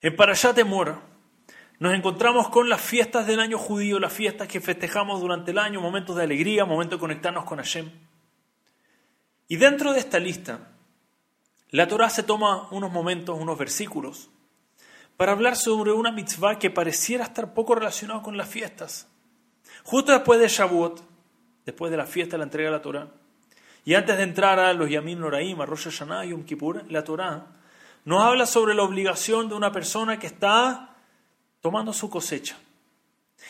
En Parashat Temor nos encontramos con las fiestas del año judío, las fiestas que festejamos durante el año, momentos de alegría, momentos de conectarnos con Hashem. Y dentro de esta lista, la Torah se toma unos momentos, unos versículos, para hablar sobre una mitzvah que pareciera estar poco relacionada con las fiestas. Justo después de Shavuot, después de la fiesta de la entrega de la Torah, y antes de entrar a los Yamim Noraim, a Rosh Hashanah y Yom Kippur, la Torah nos habla sobre la obligación de una persona que está tomando su cosecha.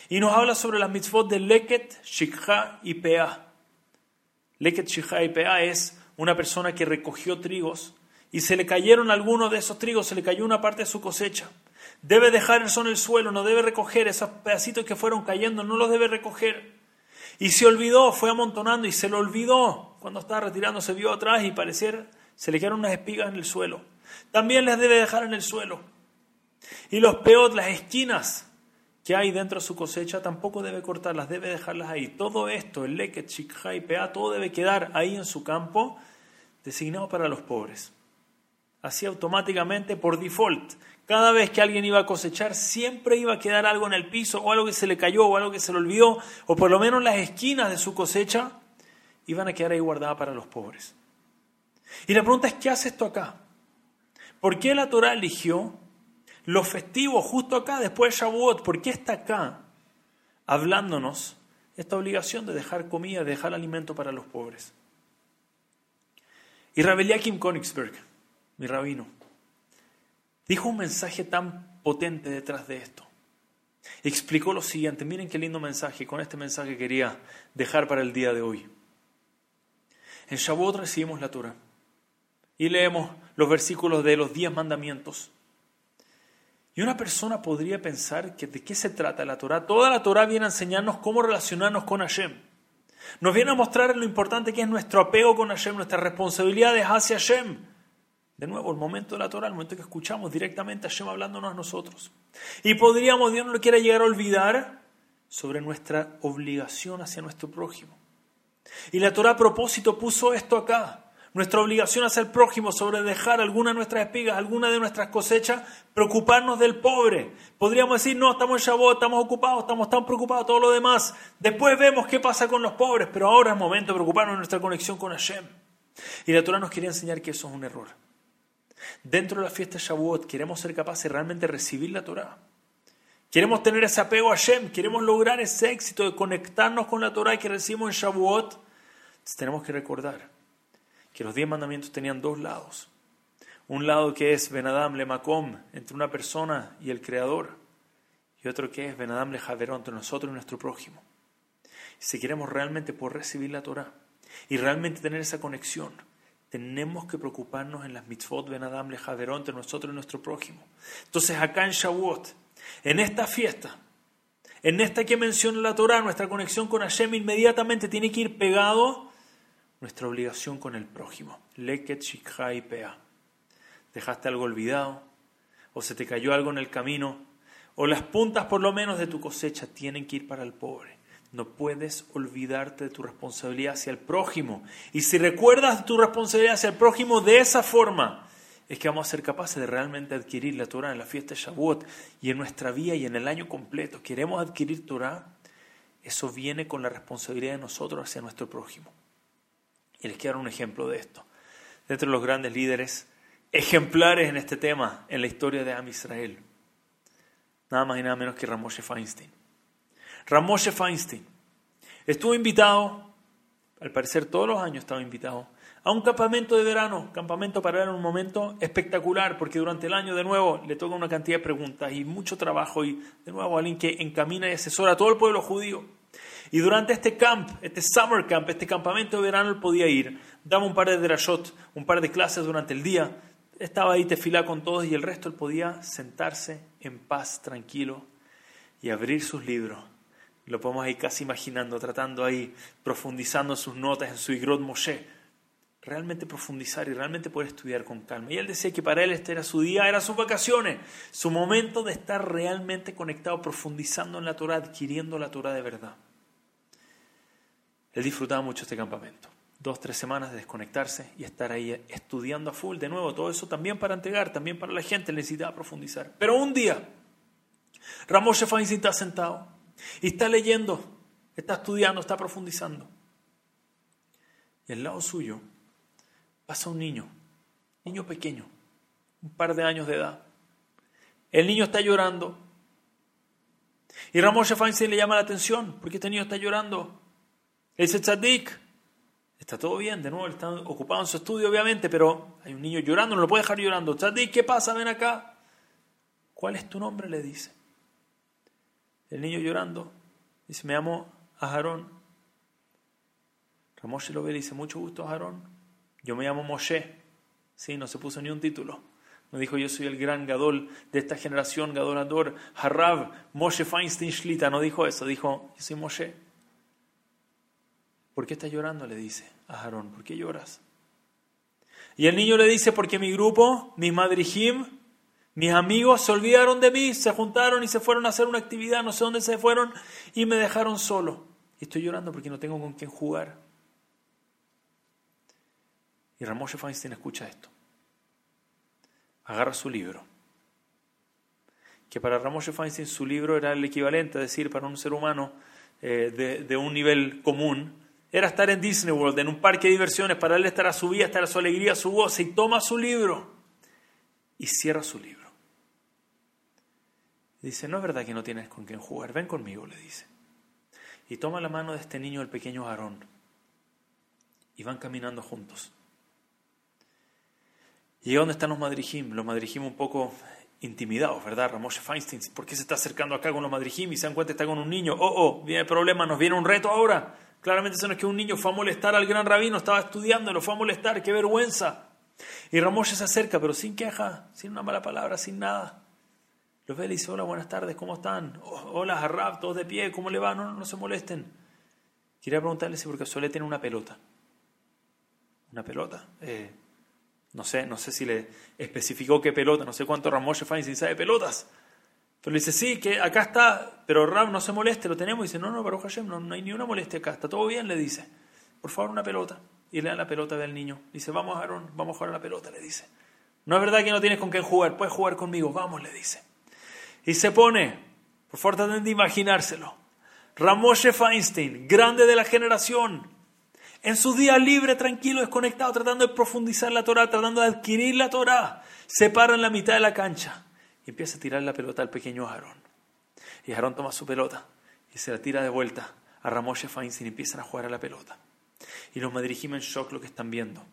Y nos habla sobre las mitzvot de Leket, Shikha y Pea. Leket, Shikha y Pea es una persona que recogió trigos y se le cayeron algunos de esos trigos, se le cayó una parte de su cosecha. Debe dejar eso en el suelo, no debe recoger esos pedacitos que fueron cayendo, no los debe recoger. Y se olvidó, fue amontonando y se lo olvidó. Cuando estaba retirando se vio atrás y parecía se le quedaron unas espigas en el suelo también las debe dejar en el suelo. Y los peot, las esquinas que hay dentro de su cosecha, tampoco debe cortarlas, debe dejarlas ahí. Todo esto, el leket, chikha y pea, todo debe quedar ahí en su campo, designado para los pobres. Así automáticamente, por default, cada vez que alguien iba a cosechar, siempre iba a quedar algo en el piso, o algo que se le cayó, o algo que se le olvidó, o por lo menos las esquinas de su cosecha iban a quedar ahí guardadas para los pobres. Y la pregunta es, ¿qué hace esto acá? ¿Por qué la Torah eligió los festivos justo acá, después de Shavuot? ¿Por qué está acá hablándonos esta obligación de dejar comida, de dejar alimento para los pobres? Y Rabeliakim Königsberg, mi rabino, dijo un mensaje tan potente detrás de esto. Explicó lo siguiente, miren qué lindo mensaje, con este mensaje quería dejar para el día de hoy. En Shavuot recibimos la Torah y leemos los versículos de los diez mandamientos. Y una persona podría pensar que de qué se trata la Torah. Toda la Torah viene a enseñarnos cómo relacionarnos con Hashem. Nos viene a mostrar lo importante que es nuestro apego con Hashem, nuestras responsabilidades hacia Hashem. De nuevo, el momento de la Torah, el momento que escuchamos directamente Hashem hablándonos a nosotros. Y podríamos, Dios no lo quiera llegar a olvidar, sobre nuestra obligación hacia nuestro prójimo. Y la Torah a propósito puso esto acá nuestra obligación hacia el prójimo sobre dejar alguna de nuestras espigas, alguna de nuestras cosechas, preocuparnos del pobre. Podríamos decir, no, estamos en Shabbat, estamos ocupados, estamos tan preocupados, todo lo demás. Después vemos qué pasa con los pobres, pero ahora es momento de preocuparnos de nuestra conexión con Hashem. Y la Torah nos quería enseñar que eso es un error. Dentro de la fiesta de Shavuot queremos ser capaces de realmente recibir la Torah. Queremos tener ese apego a Hashem, queremos lograr ese éxito de conectarnos con la Torah que recibimos en Shavuot. Tenemos que recordar que los diez mandamientos tenían dos lados. Un lado que es Benadam le Makom, entre una persona y el Creador, y otro que es Benadam le Javerón, entre nosotros y nuestro prójimo. Si queremos realmente poder recibir la Torah y realmente tener esa conexión, tenemos que preocuparnos en las mitzvot Benadam le Javerón, entre nosotros y nuestro prójimo. Entonces, acá en Shavuot, en esta fiesta, en esta que menciona la Torah, nuestra conexión con Hashem inmediatamente tiene que ir pegado nuestra obligación con el prójimo. Leket y Pea. Dejaste algo olvidado, o se te cayó algo en el camino, o las puntas por lo menos de tu cosecha tienen que ir para el pobre. No puedes olvidarte de tu responsabilidad hacia el prójimo. Y si recuerdas tu responsabilidad hacia el prójimo de esa forma, es que vamos a ser capaces de realmente adquirir la Torah en la fiesta de Shavuot y en nuestra vida y en el año completo. Queremos adquirir Torah, eso viene con la responsabilidad de nosotros hacia nuestro prójimo. Y les quiero dar un ejemplo de esto. Dentro de los grandes líderes ejemplares en este tema en la historia de Am Israel. Nada más y nada menos que Ramoshe Feinstein. Ramoshe Feinstein estuvo invitado, al parecer todos los años estaba invitado, a un campamento de verano, campamento para dar un momento espectacular, porque durante el año de nuevo le toca una cantidad de preguntas y mucho trabajo y de nuevo alguien que encamina y asesora a todo el pueblo judío. Y durante este camp, este summer camp, este campamento de verano, él podía ir. Daba un par de drashot, un par de clases durante el día. Estaba ahí tefilá con todos y el resto él podía sentarse en paz, tranquilo y abrir sus libros. Lo podemos ahí casi imaginando, tratando ahí, profundizando sus notas en su Igrot Moshe. Realmente profundizar y realmente poder estudiar con calma. Y él decía que para él este era su día, era sus vacaciones, su momento de estar realmente conectado, profundizando en la Torah, adquiriendo la Torah de verdad. Él disfrutaba mucho este campamento. dos, tres semanas de desconectarse y estar ahí estudiando a full de nuevo. Todo eso también para entregar, también para la gente, necesitaba profundizar. Pero un día, Ramón Feinstein está sentado y está leyendo, está estudiando, está profundizando. Y al lado suyo pasa un niño, niño pequeño, un par de años de edad. El niño está llorando. Y Ramón Feinstein le llama la atención porque este niño está llorando. Le dice, Tzadik, Está todo bien, de nuevo, está ocupado en su estudio, obviamente, pero hay un niño llorando, no lo puede dejar llorando. Tzadik, ¿qué pasa? Ven acá. ¿Cuál es tu nombre? le dice. El niño llorando dice, me llamo Aharón. Ramoshe lo ve y dice, mucho gusto, Aharón. Yo me llamo Moshe. Sí, no se puso ni un título. No dijo, yo soy el gran Gadol de esta generación, Gadolador, Harab, Moshe Feinstein Shlita. No dijo eso, dijo, yo soy Moshe. ¿Por qué estás llorando? Le dice a Aarón, ¿por qué lloras? Y el niño le dice, porque mi grupo, mis madrijim, mis amigos se olvidaron de mí, se juntaron y se fueron a hacer una actividad, no sé dónde se fueron, y me dejaron solo. Y estoy llorando porque no tengo con quién jugar. Y Ramón Feinstein escucha esto. Agarra su libro. Que para Ramón Feinstein su libro era el equivalente, a decir, para un ser humano eh, de, un nivel común, era estar en Disney World, en un parque de diversiones, para él estar a su vida, estar a su alegría, su voz, y toma su libro y cierra su libro. Dice, no es verdad que no tienes con quién jugar, ven conmigo, le dice. Y toma la mano de este niño, el pequeño Aarón, y van caminando juntos. Y dónde están los madrijim, los madrijim un poco intimidados, ¿verdad? Ramoshe Feinstein, ¿por qué se está acercando acá con los madrijim y se dan cuenta que está con un niño? Oh, oh, viene problema, nos viene un reto ahora. Claramente eso no es que un niño fue a molestar al gran rabino, estaba estudiando, lo fue a molestar, qué vergüenza. Y Ramoshe se acerca, pero sin queja, sin una mala palabra, sin nada. Los ve y dice, hola, buenas tardes, ¿cómo están? Oh, hola, Harrab, todos de pie, ¿cómo le va? No, no, se molesten. Quería preguntarle si porque suele tener una pelota. ¿Una pelota? Eh, no sé, no sé si le especificó qué pelota, no sé cuánto Ramoshe Feinstein sabe pelotas. Pero le dice, sí, que acá está, pero Ram no se moleste, lo tenemos. Y dice, no, no, Baruch Hashem, no, no hay ni una molestia acá, está todo bien, le dice. Por favor, una pelota. Y le da la pelota del niño. Dice, vamos, Aaron, vamos a jugar a la pelota, le dice. No es verdad que no tienes con quién jugar, puedes jugar conmigo, vamos, le dice. Y se pone, por favor, traten de imaginárselo. Ramoshe Feinstein, grande de la generación, en su día libre, tranquilo, desconectado, tratando de profundizar la Torah, tratando de adquirir la Torah, se para en la mitad de la cancha y empieza a tirar la pelota al pequeño Aarón. Y Aarón toma su pelota y se la tira de vuelta a Ramoshe Feinstein y empiezan a jugar a la pelota. Y los madrijim en shock lo que están viendo.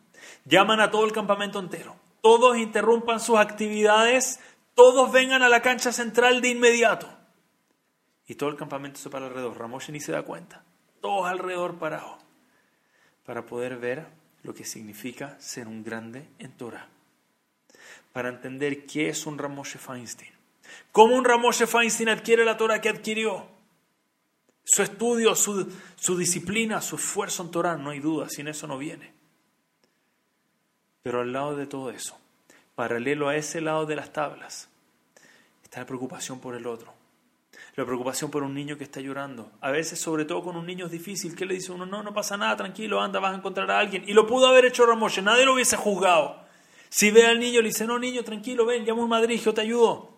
Llaman a todo el campamento entero. Todos interrumpan sus actividades, todos vengan a la cancha central de inmediato. Y todo el campamento se para alrededor. Ramoshe ni se da cuenta. Todos alrededor parados. Para poder ver lo que significa ser un grande en Torah para entender qué es un Ramoshe Feinstein. ¿Cómo un Ramoshe Feinstein adquiere la Torah que adquirió? Su estudio, su, su disciplina, su esfuerzo en Torah, no hay duda, sin eso no viene. Pero al lado de todo eso, paralelo a ese lado de las tablas, está la preocupación por el otro. La preocupación por un niño que está llorando. A veces, sobre todo con un niño es difícil. ¿Qué le dice uno? No, no pasa nada, tranquilo, anda, vas a encontrar a alguien. Y lo pudo haber hecho Ramoshe, nadie lo hubiese juzgado. Si ve al niño, le dice, no, niño, tranquilo, ven, llamo a un Madrid, yo te ayudo.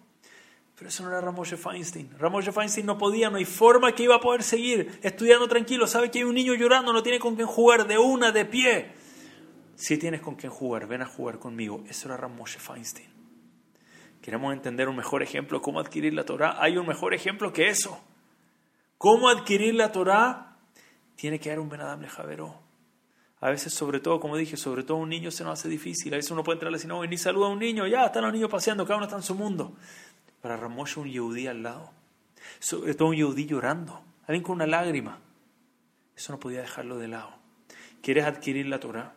Pero eso no era Ramoshe Feinstein. Ramoshe Feinstein no podía, no hay forma que iba a poder seguir estudiando tranquilo. Sabe que hay un niño llorando, no tiene con quién jugar, de una, de pie. Si tienes con quién jugar, ven a jugar conmigo. Eso era Ramoshe Feinstein. Queremos entender un mejor ejemplo, cómo adquirir la Torah. Hay un mejor ejemplo que eso. ¿Cómo adquirir la Torah? Tiene que haber un Benadam Javeró. A veces, sobre todo, como dije, sobre todo un niño se nos hace difícil. A veces uno puede entrar a la sinagoga y ni saluda a un niño. Ya, están los niños paseando, cada uno está en su mundo. Para Ramosha un yehudí al lado. Sobre todo un yehudí llorando. Alguien con una lágrima. Eso no podía dejarlo de lado. ¿Quieres adquirir la Torah?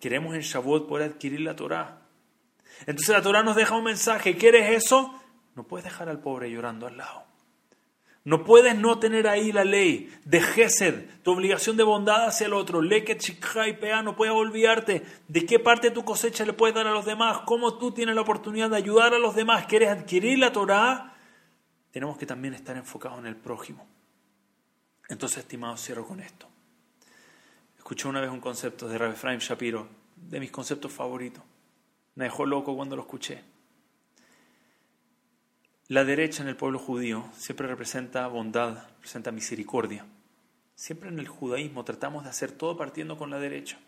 Queremos en Shavuot poder adquirir la Torah. Entonces la Torah nos deja un mensaje. ¿Quieres eso? No puedes dejar al pobre llorando al lado. No puedes no tener ahí la ley de Gesed, tu obligación de bondad hacia el otro. Leket, y no puedes olvidarte de qué parte de tu cosecha le puedes dar a los demás, cómo tú tienes la oportunidad de ayudar a los demás. ¿Quieres adquirir la Torah? Tenemos que también estar enfocados en el prójimo. Entonces, estimados, cierro con esto. Escuché una vez un concepto de Rabbi Shapiro, de mis conceptos favoritos. Me dejó loco cuando lo escuché. La derecha en el pueblo judío siempre representa bondad, representa misericordia. Siempre en el judaísmo tratamos de hacer todo partiendo con la derecha.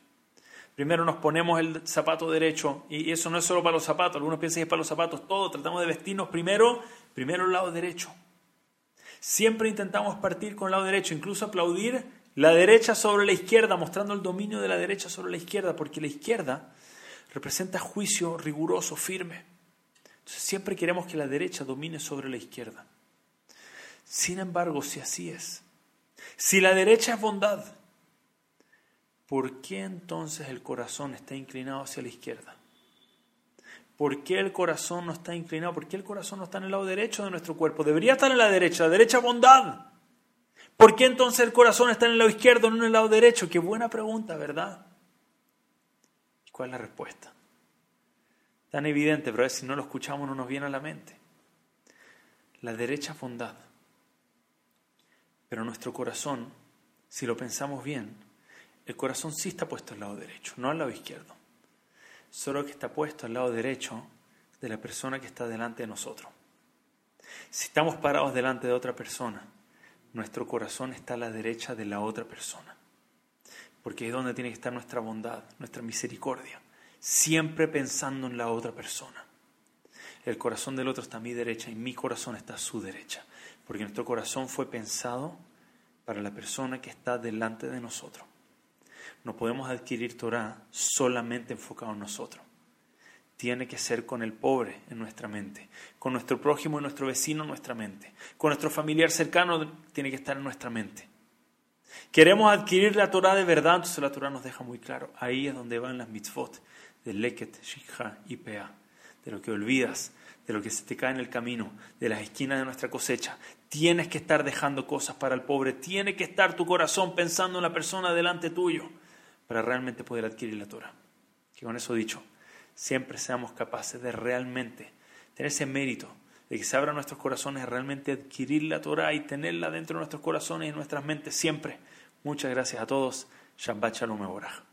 Primero nos ponemos el zapato derecho y eso no es solo para los zapatos, algunos piensan que es para los zapatos, todo, tratamos de vestirnos primero, primero el lado derecho. Siempre intentamos partir con el lado derecho, incluso aplaudir la derecha sobre la izquierda, mostrando el dominio de la derecha sobre la izquierda, porque la izquierda representa juicio riguroso, firme. Entonces siempre queremos que la derecha domine sobre la izquierda. Sin embargo, si así es, si la derecha es bondad, ¿por qué entonces el corazón está inclinado hacia la izquierda? ¿Por qué el corazón no está inclinado? ¿Por qué el corazón no está en el lado derecho de nuestro cuerpo? Debería estar en la derecha, la derecha bondad. ¿Por qué entonces el corazón está en el lado izquierdo, no en el lado derecho? Qué buena pregunta, ¿verdad? ¿Y cuál es la respuesta? Tan evidente, pero a veces si no lo escuchamos no nos viene a la mente. La derecha es bondad. Pero nuestro corazón, si lo pensamos bien, el corazón sí está puesto al lado derecho, no al lado izquierdo. Solo que está puesto al lado derecho de la persona que está delante de nosotros. Si estamos parados delante de otra persona, nuestro corazón está a la derecha de la otra persona. Porque es donde tiene que estar nuestra bondad, nuestra misericordia. Siempre pensando en la otra persona. El corazón del otro está a mi derecha y mi corazón está a su derecha. Porque nuestro corazón fue pensado para la persona que está delante de nosotros. No podemos adquirir Torah solamente enfocado en nosotros tiene que ser con el pobre en nuestra mente, con nuestro prójimo y nuestro vecino en nuestra mente, con nuestro familiar cercano tiene que estar en nuestra mente. Queremos adquirir la Torah de verdad, entonces la Torah nos deja muy claro, ahí es donde van las mitzvot de Leket, Shikha y Pea, de lo que olvidas, de lo que se te cae en el camino, de las esquinas de nuestra cosecha. Tienes que estar dejando cosas para el pobre, tiene que estar tu corazón pensando en la persona delante tuyo para realmente poder adquirir la Torah. Que con eso dicho, siempre seamos capaces de realmente tener ese mérito de que se abran nuestros corazones, realmente adquirir la Torah y tenerla dentro de nuestros corazones y nuestras mentes siempre. Muchas gracias a todos. Shabbat Shalom Eborah.